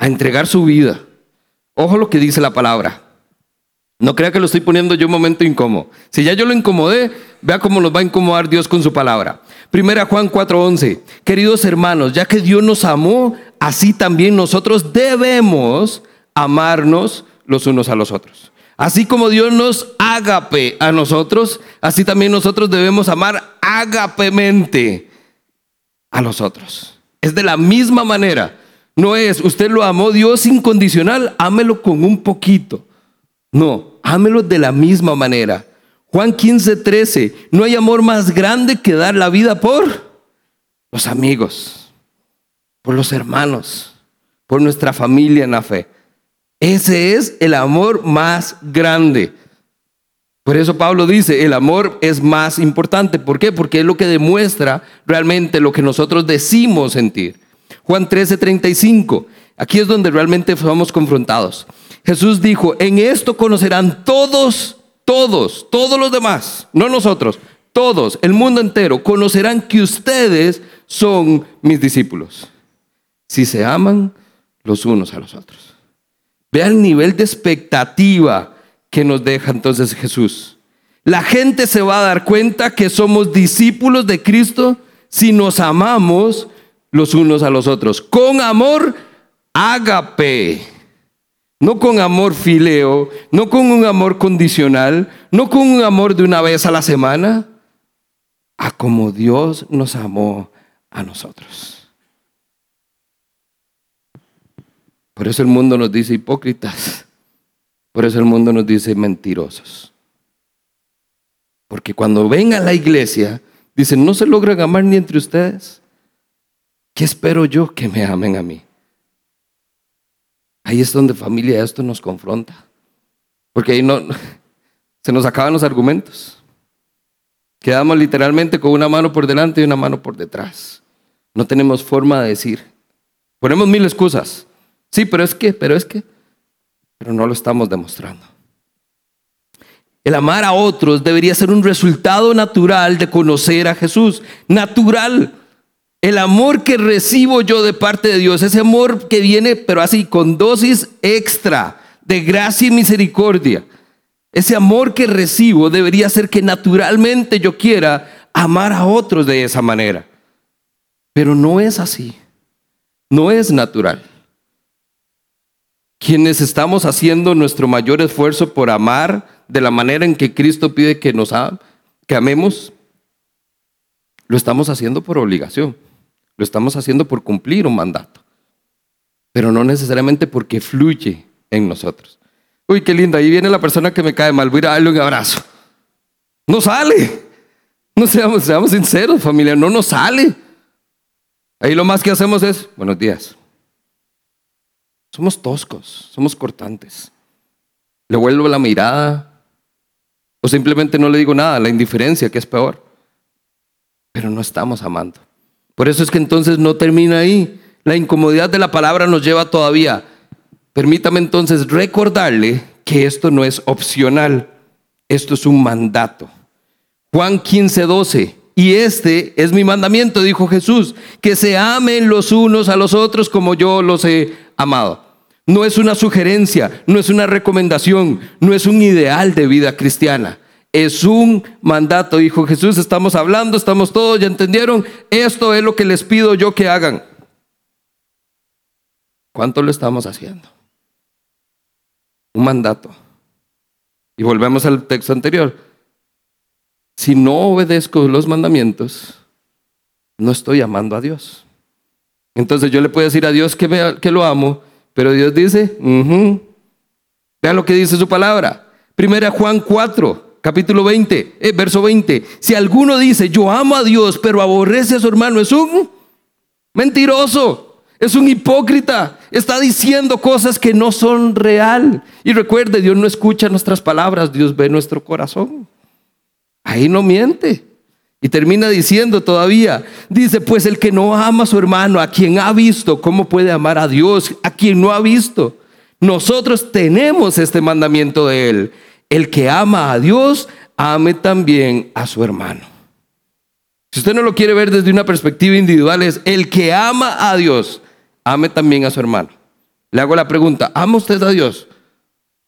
a entregar su vida. Ojo lo que dice la palabra. No crea que lo estoy poniendo yo un momento incómodo. Si ya yo lo incomodé, vea cómo nos va a incomodar Dios con su palabra. Primera Juan 4:11. Queridos hermanos, ya que Dios nos amó, así también nosotros debemos amarnos los unos a los otros. Así como Dios nos agape a nosotros, así también nosotros debemos amar agapemente a los otros. Es de la misma manera. No es, usted lo amó Dios incondicional, ámelo con un poquito. No, ámelo de la misma manera. Juan 15, 13, no hay amor más grande que dar la vida por los amigos, por los hermanos, por nuestra familia en la fe. Ese es el amor más grande. Por eso Pablo dice, el amor es más importante. ¿Por qué? Porque es lo que demuestra realmente lo que nosotros decimos sentir. Juan 13, 35. Aquí es donde realmente somos confrontados. Jesús dijo, en esto conocerán todos, todos, todos los demás, no nosotros, todos, el mundo entero, conocerán que ustedes son mis discípulos. Si se aman los unos a los otros. Vea el nivel de expectativa que nos deja entonces Jesús. La gente se va a dar cuenta que somos discípulos de Cristo si nos amamos los unos a los otros. Con amor, ágape no con amor fileo, no con un amor condicional, no con un amor de una vez a la semana, a como Dios nos amó a nosotros. Por eso el mundo nos dice hipócritas, por eso el mundo nos dice mentirosos. Porque cuando ven a la iglesia, dicen, no se logran amar ni entre ustedes. ¿Qué espero yo que me amen a mí? Ahí es donde familia esto nos confronta. Porque ahí no, se nos acaban los argumentos. Quedamos literalmente con una mano por delante y una mano por detrás. No tenemos forma de decir. Ponemos mil excusas. Sí, pero es que, pero es que. Pero no lo estamos demostrando. El amar a otros debería ser un resultado natural de conocer a Jesús. Natural. El amor que recibo yo de parte de Dios, ese amor que viene, pero así, con dosis extra de gracia y misericordia. Ese amor que recibo debería ser que naturalmente yo quiera amar a otros de esa manera. Pero no es así. No es natural. Quienes estamos haciendo nuestro mayor esfuerzo por amar de la manera en que Cristo pide que nos que amemos, lo estamos haciendo por obligación. Lo estamos haciendo por cumplir un mandato, pero no necesariamente porque fluye en nosotros. Uy, qué lindo, ahí viene la persona que me cae mal, voy a darle un abrazo. No sale. No seamos, seamos sinceros, familia, no nos sale. Ahí lo más que hacemos es, buenos días. Somos toscos, somos cortantes. Le vuelvo la mirada o simplemente no le digo nada, la indiferencia, que es peor. Pero no estamos amando. Por eso es que entonces no termina ahí. La incomodidad de la palabra nos lleva todavía. Permítame entonces recordarle que esto no es opcional, esto es un mandato. Juan 15, 12. Y este es mi mandamiento, dijo Jesús, que se amen los unos a los otros como yo los he amado. No es una sugerencia, no es una recomendación, no es un ideal de vida cristiana. Es un mandato, dijo Jesús. Estamos hablando, estamos todos, ya entendieron. Esto es lo que les pido yo que hagan. ¿Cuánto lo estamos haciendo? Un mandato. Y volvemos al texto anterior. Si no obedezco los mandamientos, no estoy amando a Dios. Entonces yo le puedo decir a Dios que, que lo amo, pero Dios dice, vean lo que dice su palabra. Primera Juan 4, capítulo 20, eh, verso 20. Si alguno dice, yo amo a Dios, pero aborrece a su hermano, es un mentiroso, es un hipócrita, está diciendo cosas que no son real. Y recuerde, Dios no escucha nuestras palabras, Dios ve nuestro corazón. Ahí no miente. Y termina diciendo todavía, dice, pues el que no ama a su hermano, a quien ha visto, ¿cómo puede amar a Dios? A quien no ha visto. Nosotros tenemos este mandamiento de él. El que ama a Dios, ame también a su hermano. Si usted no lo quiere ver desde una perspectiva individual, es el que ama a Dios, ame también a su hermano. Le hago la pregunta, ¿ama usted a Dios?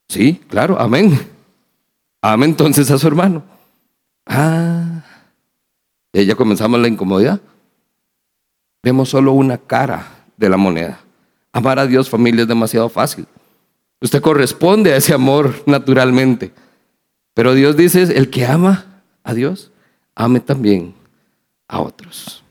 Sí, claro, amén. Ame entonces a su hermano. Ah, y ya comenzamos la incomodidad. Vemos solo una cara de la moneda. Amar a Dios, familia, es demasiado fácil. Usted corresponde a ese amor naturalmente. Pero Dios dice, el que ama a Dios, ame también a otros.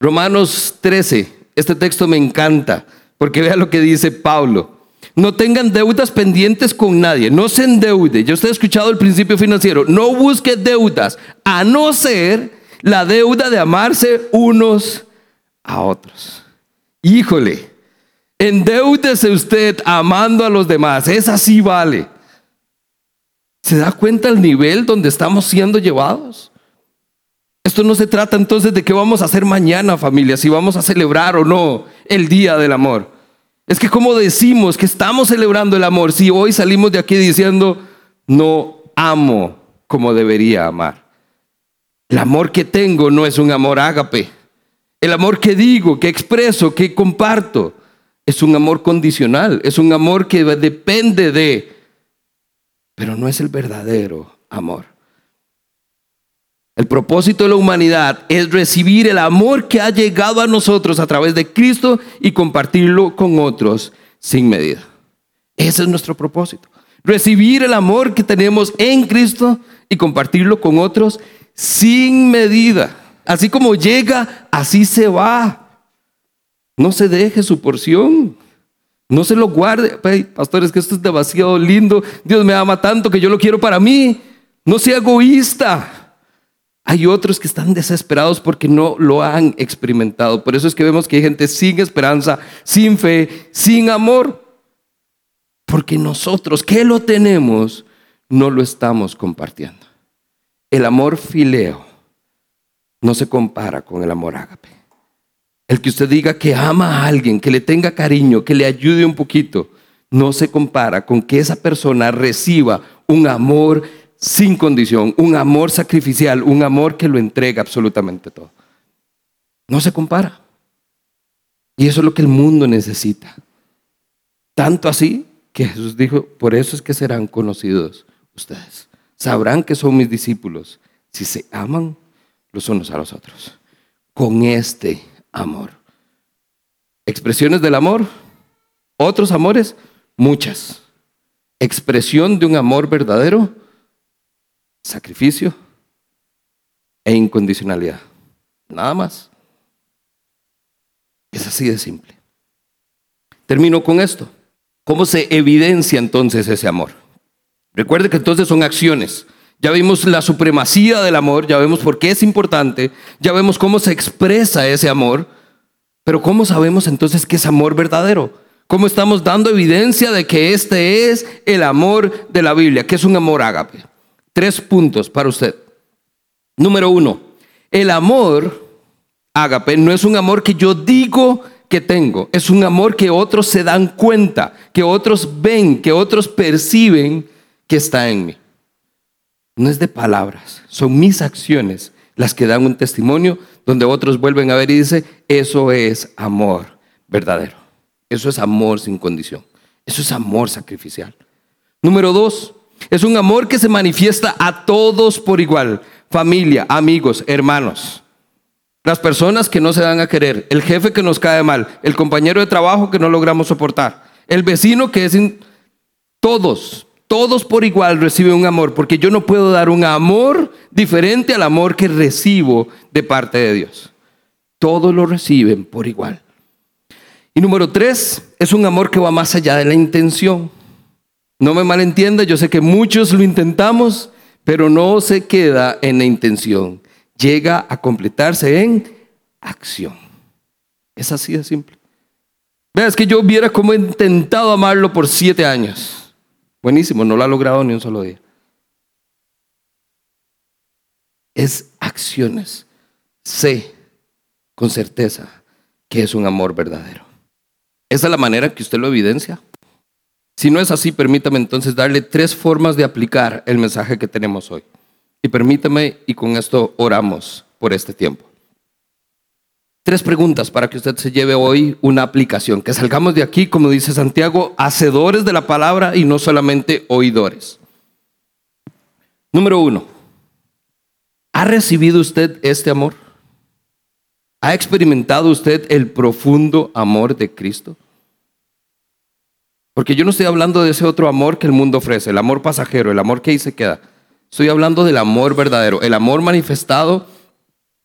Romanos 13, este texto me encanta, porque vea lo que dice Pablo. No tengan deudas pendientes con nadie, no se endeude. Yo usted ha escuchado el principio financiero, no busque deudas, a no ser la deuda de amarse unos a otros. Híjole, endeúdese usted amando a los demás, esa sí vale. ¿Se da cuenta el nivel donde estamos siendo llevados? Esto no se trata entonces de qué vamos a hacer mañana, familia, si vamos a celebrar o no el Día del Amor. Es que como decimos que estamos celebrando el amor si hoy salimos de aquí diciendo, no amo como debería amar? El amor que tengo no es un amor ágape. El amor que digo, que expreso, que comparto, es un amor condicional, es un amor que depende de, pero no es el verdadero amor. El propósito de la humanidad es recibir el amor que ha llegado a nosotros a través de Cristo y compartirlo con otros sin medida. Ese es nuestro propósito. Recibir el amor que tenemos en Cristo y compartirlo con otros sin medida. Así como llega, así se va. No se deje su porción. No se lo guarde. pastores, que esto es demasiado lindo. Dios me ama tanto que yo lo quiero para mí. No sea egoísta. Hay otros que están desesperados porque no lo han experimentado. Por eso es que vemos que hay gente sin esperanza, sin fe, sin amor. Porque nosotros que lo tenemos, no lo estamos compartiendo. El amor fileo no se compara con el amor ágape. El que usted diga que ama a alguien, que le tenga cariño, que le ayude un poquito, no se compara con que esa persona reciba un amor sin condición, un amor sacrificial, un amor que lo entrega absolutamente todo. No se compara. Y eso es lo que el mundo necesita. Tanto así que Jesús dijo, por eso es que serán conocidos ustedes. Sabrán que son mis discípulos si se aman los unos a los otros. Con este amor. Expresiones del amor, otros amores, muchas. Expresión de un amor verdadero, sacrificio e incondicionalidad. Nada más. Es así de simple. Termino con esto. ¿Cómo se evidencia entonces ese amor? Recuerde que entonces son acciones. Ya vimos la supremacía del amor, ya vemos por qué es importante, ya vemos cómo se expresa ese amor, pero ¿cómo sabemos entonces que es amor verdadero? ¿Cómo estamos dando evidencia de que este es el amor de la Biblia, que es un amor ágape? Tres puntos para usted. Número uno, el amor, ágape, no es un amor que yo digo que tengo, es un amor que otros se dan cuenta, que otros ven, que otros perciben que está en mí. no es de palabras, son mis acciones las que dan un testimonio donde otros vuelven a ver y dicen, eso es amor verdadero. Eso es amor sin condición. Eso es amor sacrificial. Número dos, es un amor que se manifiesta a todos por igual. Familia, amigos, hermanos. Las personas que no se dan a querer, el jefe que nos cae mal, el compañero de trabajo que no logramos soportar, el vecino que es... Todos, todos por igual reciben un amor, porque yo no puedo dar un amor diferente al amor que recibo de parte de Dios. Todos lo reciben por igual. Y número tres, es un amor que va más allá de la intención. No me malentienda, yo sé que muchos lo intentamos, pero no se queda en la intención. Llega a completarse en acción. Es así de simple. Vea, es que yo viera cómo he intentado amarlo por siete años. Buenísimo, no lo ha logrado ni un solo día. Es acciones. Sé con certeza que es un amor verdadero. Esa es la manera que usted lo evidencia. Si no es así, permítame entonces darle tres formas de aplicar el mensaje que tenemos hoy. Y permítame, y con esto oramos por este tiempo. Tres preguntas para que usted se lleve hoy una aplicación, que salgamos de aquí, como dice Santiago, hacedores de la palabra y no solamente oidores. Número uno, ¿ha recibido usted este amor? ¿Ha experimentado usted el profundo amor de Cristo? Porque yo no estoy hablando de ese otro amor que el mundo ofrece, el amor pasajero, el amor que ahí se queda. Estoy hablando del amor verdadero, el amor manifestado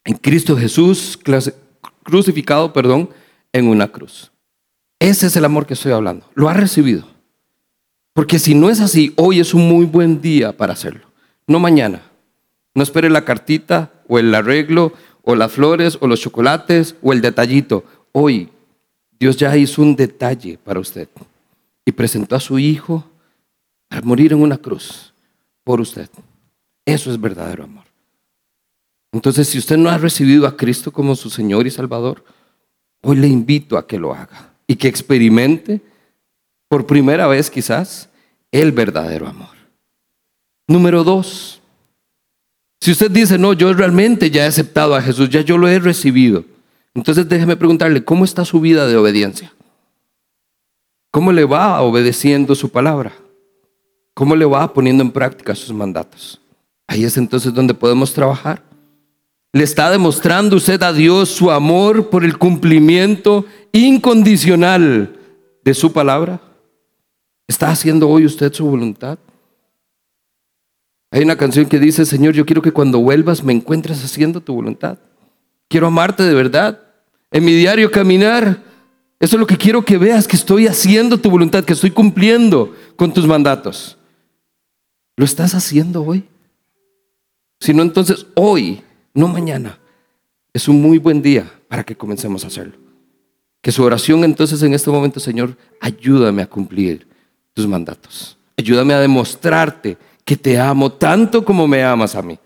en Cristo Jesús, crucificado, perdón, en una cruz. Ese es el amor que estoy hablando. Lo ha recibido. Porque si no es así, hoy es un muy buen día para hacerlo. No mañana. No espere la cartita o el arreglo o las flores o los chocolates o el detallito. Hoy Dios ya hizo un detalle para usted y presentó a su Hijo a morir en una cruz por usted. Eso es verdadero amor. Entonces, si usted no ha recibido a Cristo como su Señor y Salvador, hoy le invito a que lo haga y que experimente por primera vez quizás el verdadero amor. Número dos, si usted dice, no, yo realmente ya he aceptado a Jesús, ya yo lo he recibido, entonces déjeme preguntarle, ¿cómo está su vida de obediencia? ¿Cómo le va obedeciendo su palabra? ¿Cómo le va poniendo en práctica sus mandatos? Ahí es entonces donde podemos trabajar. ¿Le está demostrando usted a Dios su amor por el cumplimiento incondicional de su palabra? ¿Está haciendo hoy usted su voluntad? Hay una canción que dice, Señor, yo quiero que cuando vuelvas me encuentres haciendo tu voluntad. Quiero amarte de verdad. En mi diario caminar, eso es lo que quiero que veas, que estoy haciendo tu voluntad, que estoy cumpliendo con tus mandatos. ¿Lo estás haciendo hoy? Si no, entonces hoy, no mañana, es un muy buen día para que comencemos a hacerlo. Que su oración entonces en este momento, Señor, ayúdame a cumplir tus mandatos. Ayúdame a demostrarte que te amo tanto como me amas a mí.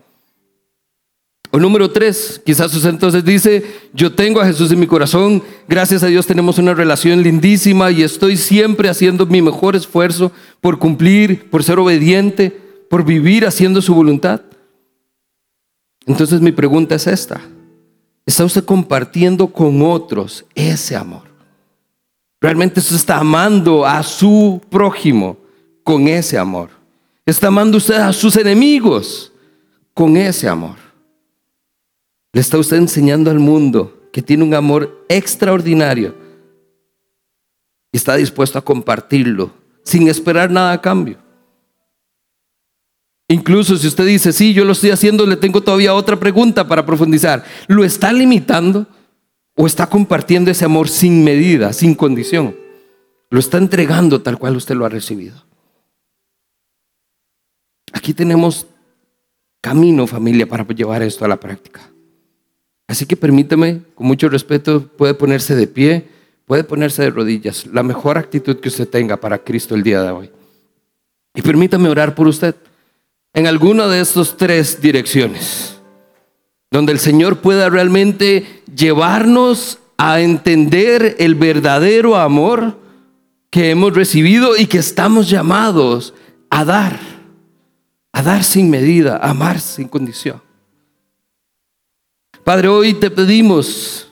O número tres, quizás usted entonces dice, yo tengo a Jesús en mi corazón, gracias a Dios tenemos una relación lindísima y estoy siempre haciendo mi mejor esfuerzo por cumplir, por ser obediente, por vivir haciendo su voluntad. Entonces mi pregunta es esta, ¿está usted compartiendo con otros ese amor? ¿Realmente usted está amando a su prójimo con ese amor? ¿Está amando usted a sus enemigos con ese amor? Le está usted enseñando al mundo que tiene un amor extraordinario y está dispuesto a compartirlo sin esperar nada a cambio. Incluso si usted dice, sí, yo lo estoy haciendo, le tengo todavía otra pregunta para profundizar. ¿Lo está limitando o está compartiendo ese amor sin medida, sin condición? Lo está entregando tal cual usted lo ha recibido. Aquí tenemos camino, familia, para llevar esto a la práctica. Así que permítame, con mucho respeto, puede ponerse de pie, puede ponerse de rodillas, la mejor actitud que usted tenga para Cristo el día de hoy. Y permítame orar por usted en alguna de estas tres direcciones, donde el Señor pueda realmente llevarnos a entender el verdadero amor que hemos recibido y que estamos llamados a dar. a dar sin medida, a amar sin condición. Padre, hoy te pedimos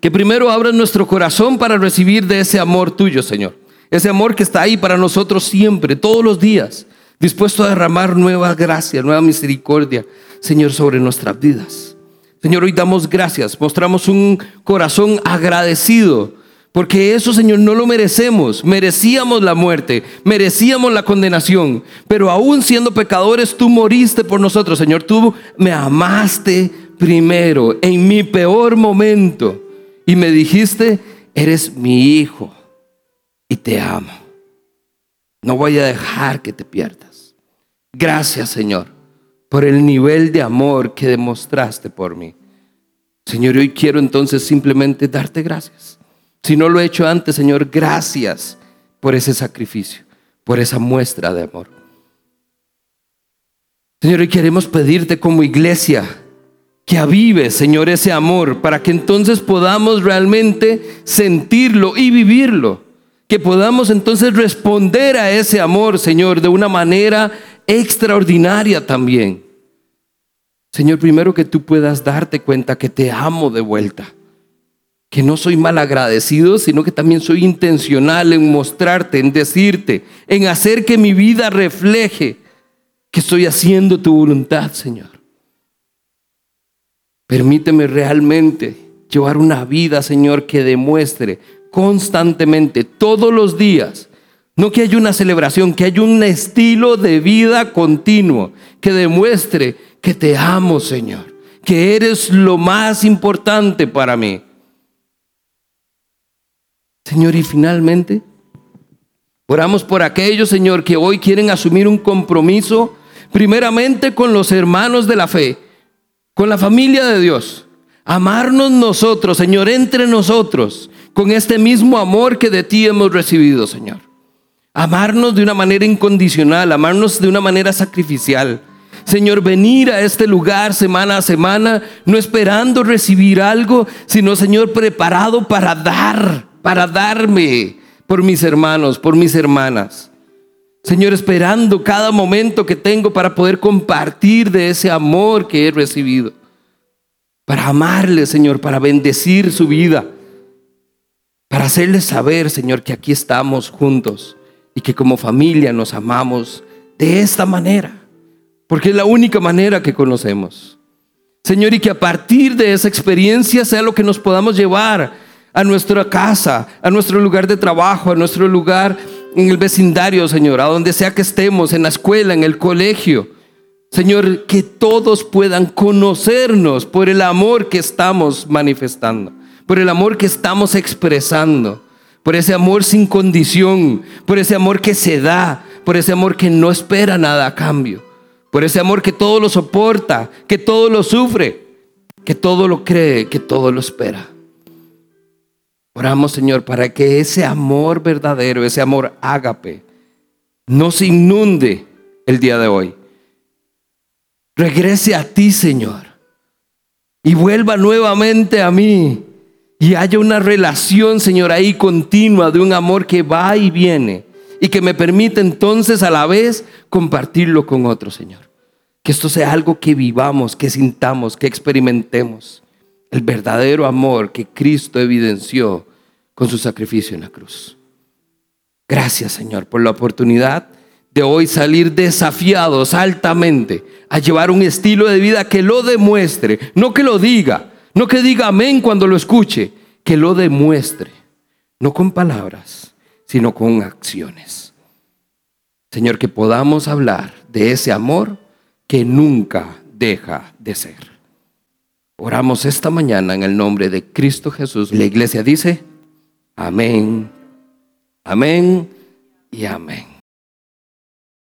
que primero abras nuestro corazón para recibir de ese amor tuyo, Señor. Ese amor que está ahí para nosotros siempre, todos los días, dispuesto a derramar nueva gracia, nueva misericordia, Señor, sobre nuestras vidas. Señor, hoy damos gracias, mostramos un corazón agradecido porque eso, Señor, no lo merecemos. Merecíamos la muerte, merecíamos la condenación. Pero aún siendo pecadores, tú moriste por nosotros, Señor. Tú me amaste primero, en mi peor momento. Y me dijiste, eres mi hijo y te amo. No voy a dejar que te pierdas. Gracias, Señor, por el nivel de amor que demostraste por mí. Señor, hoy quiero entonces simplemente darte gracias. Si no lo he hecho antes, Señor, gracias por ese sacrificio, por esa muestra de amor. Señor, hoy queremos pedirte como iglesia que avive, Señor, ese amor para que entonces podamos realmente sentirlo y vivirlo. Que podamos entonces responder a ese amor, Señor, de una manera extraordinaria también. Señor, primero que tú puedas darte cuenta que te amo de vuelta que no soy mal agradecido, sino que también soy intencional en mostrarte, en decirte, en hacer que mi vida refleje que estoy haciendo tu voluntad, Señor. Permíteme realmente llevar una vida, Señor, que demuestre constantemente, todos los días, no que haya una celebración, que haya un estilo de vida continuo, que demuestre que te amo, Señor, que eres lo más importante para mí. Señor, y finalmente, oramos por aquellos, Señor, que hoy quieren asumir un compromiso, primeramente con los hermanos de la fe, con la familia de Dios. Amarnos nosotros, Señor, entre nosotros, con este mismo amor que de ti hemos recibido, Señor. Amarnos de una manera incondicional, amarnos de una manera sacrificial. Señor, venir a este lugar semana a semana, no esperando recibir algo, sino, Señor, preparado para dar para darme por mis hermanos, por mis hermanas. Señor, esperando cada momento que tengo para poder compartir de ese amor que he recibido. Para amarle, Señor, para bendecir su vida. Para hacerle saber, Señor, que aquí estamos juntos y que como familia nos amamos de esta manera. Porque es la única manera que conocemos. Señor, y que a partir de esa experiencia sea lo que nos podamos llevar a nuestra casa, a nuestro lugar de trabajo, a nuestro lugar en el vecindario, Señor, a donde sea que estemos, en la escuela, en el colegio. Señor, que todos puedan conocernos por el amor que estamos manifestando, por el amor que estamos expresando, por ese amor sin condición, por ese amor que se da, por ese amor que no espera nada a cambio, por ese amor que todo lo soporta, que todo lo sufre, que todo lo cree, que todo lo espera. Oramos, Señor, para que ese amor verdadero, ese amor ágape, no se inunde el día de hoy. Regrese a ti, Señor, y vuelva nuevamente a mí. Y haya una relación, Señor, ahí continua de un amor que va y viene y que me permite entonces a la vez compartirlo con otros, Señor. Que esto sea algo que vivamos, que sintamos, que experimentemos el verdadero amor que Cristo evidenció con su sacrificio en la cruz. Gracias Señor por la oportunidad de hoy salir desafiados altamente a llevar un estilo de vida que lo demuestre, no que lo diga, no que diga amén cuando lo escuche, que lo demuestre, no con palabras, sino con acciones. Señor, que podamos hablar de ese amor que nunca deja de ser. Oramos esta mañana en el nombre de Cristo Jesús. La iglesia dice, amén, amén y amén.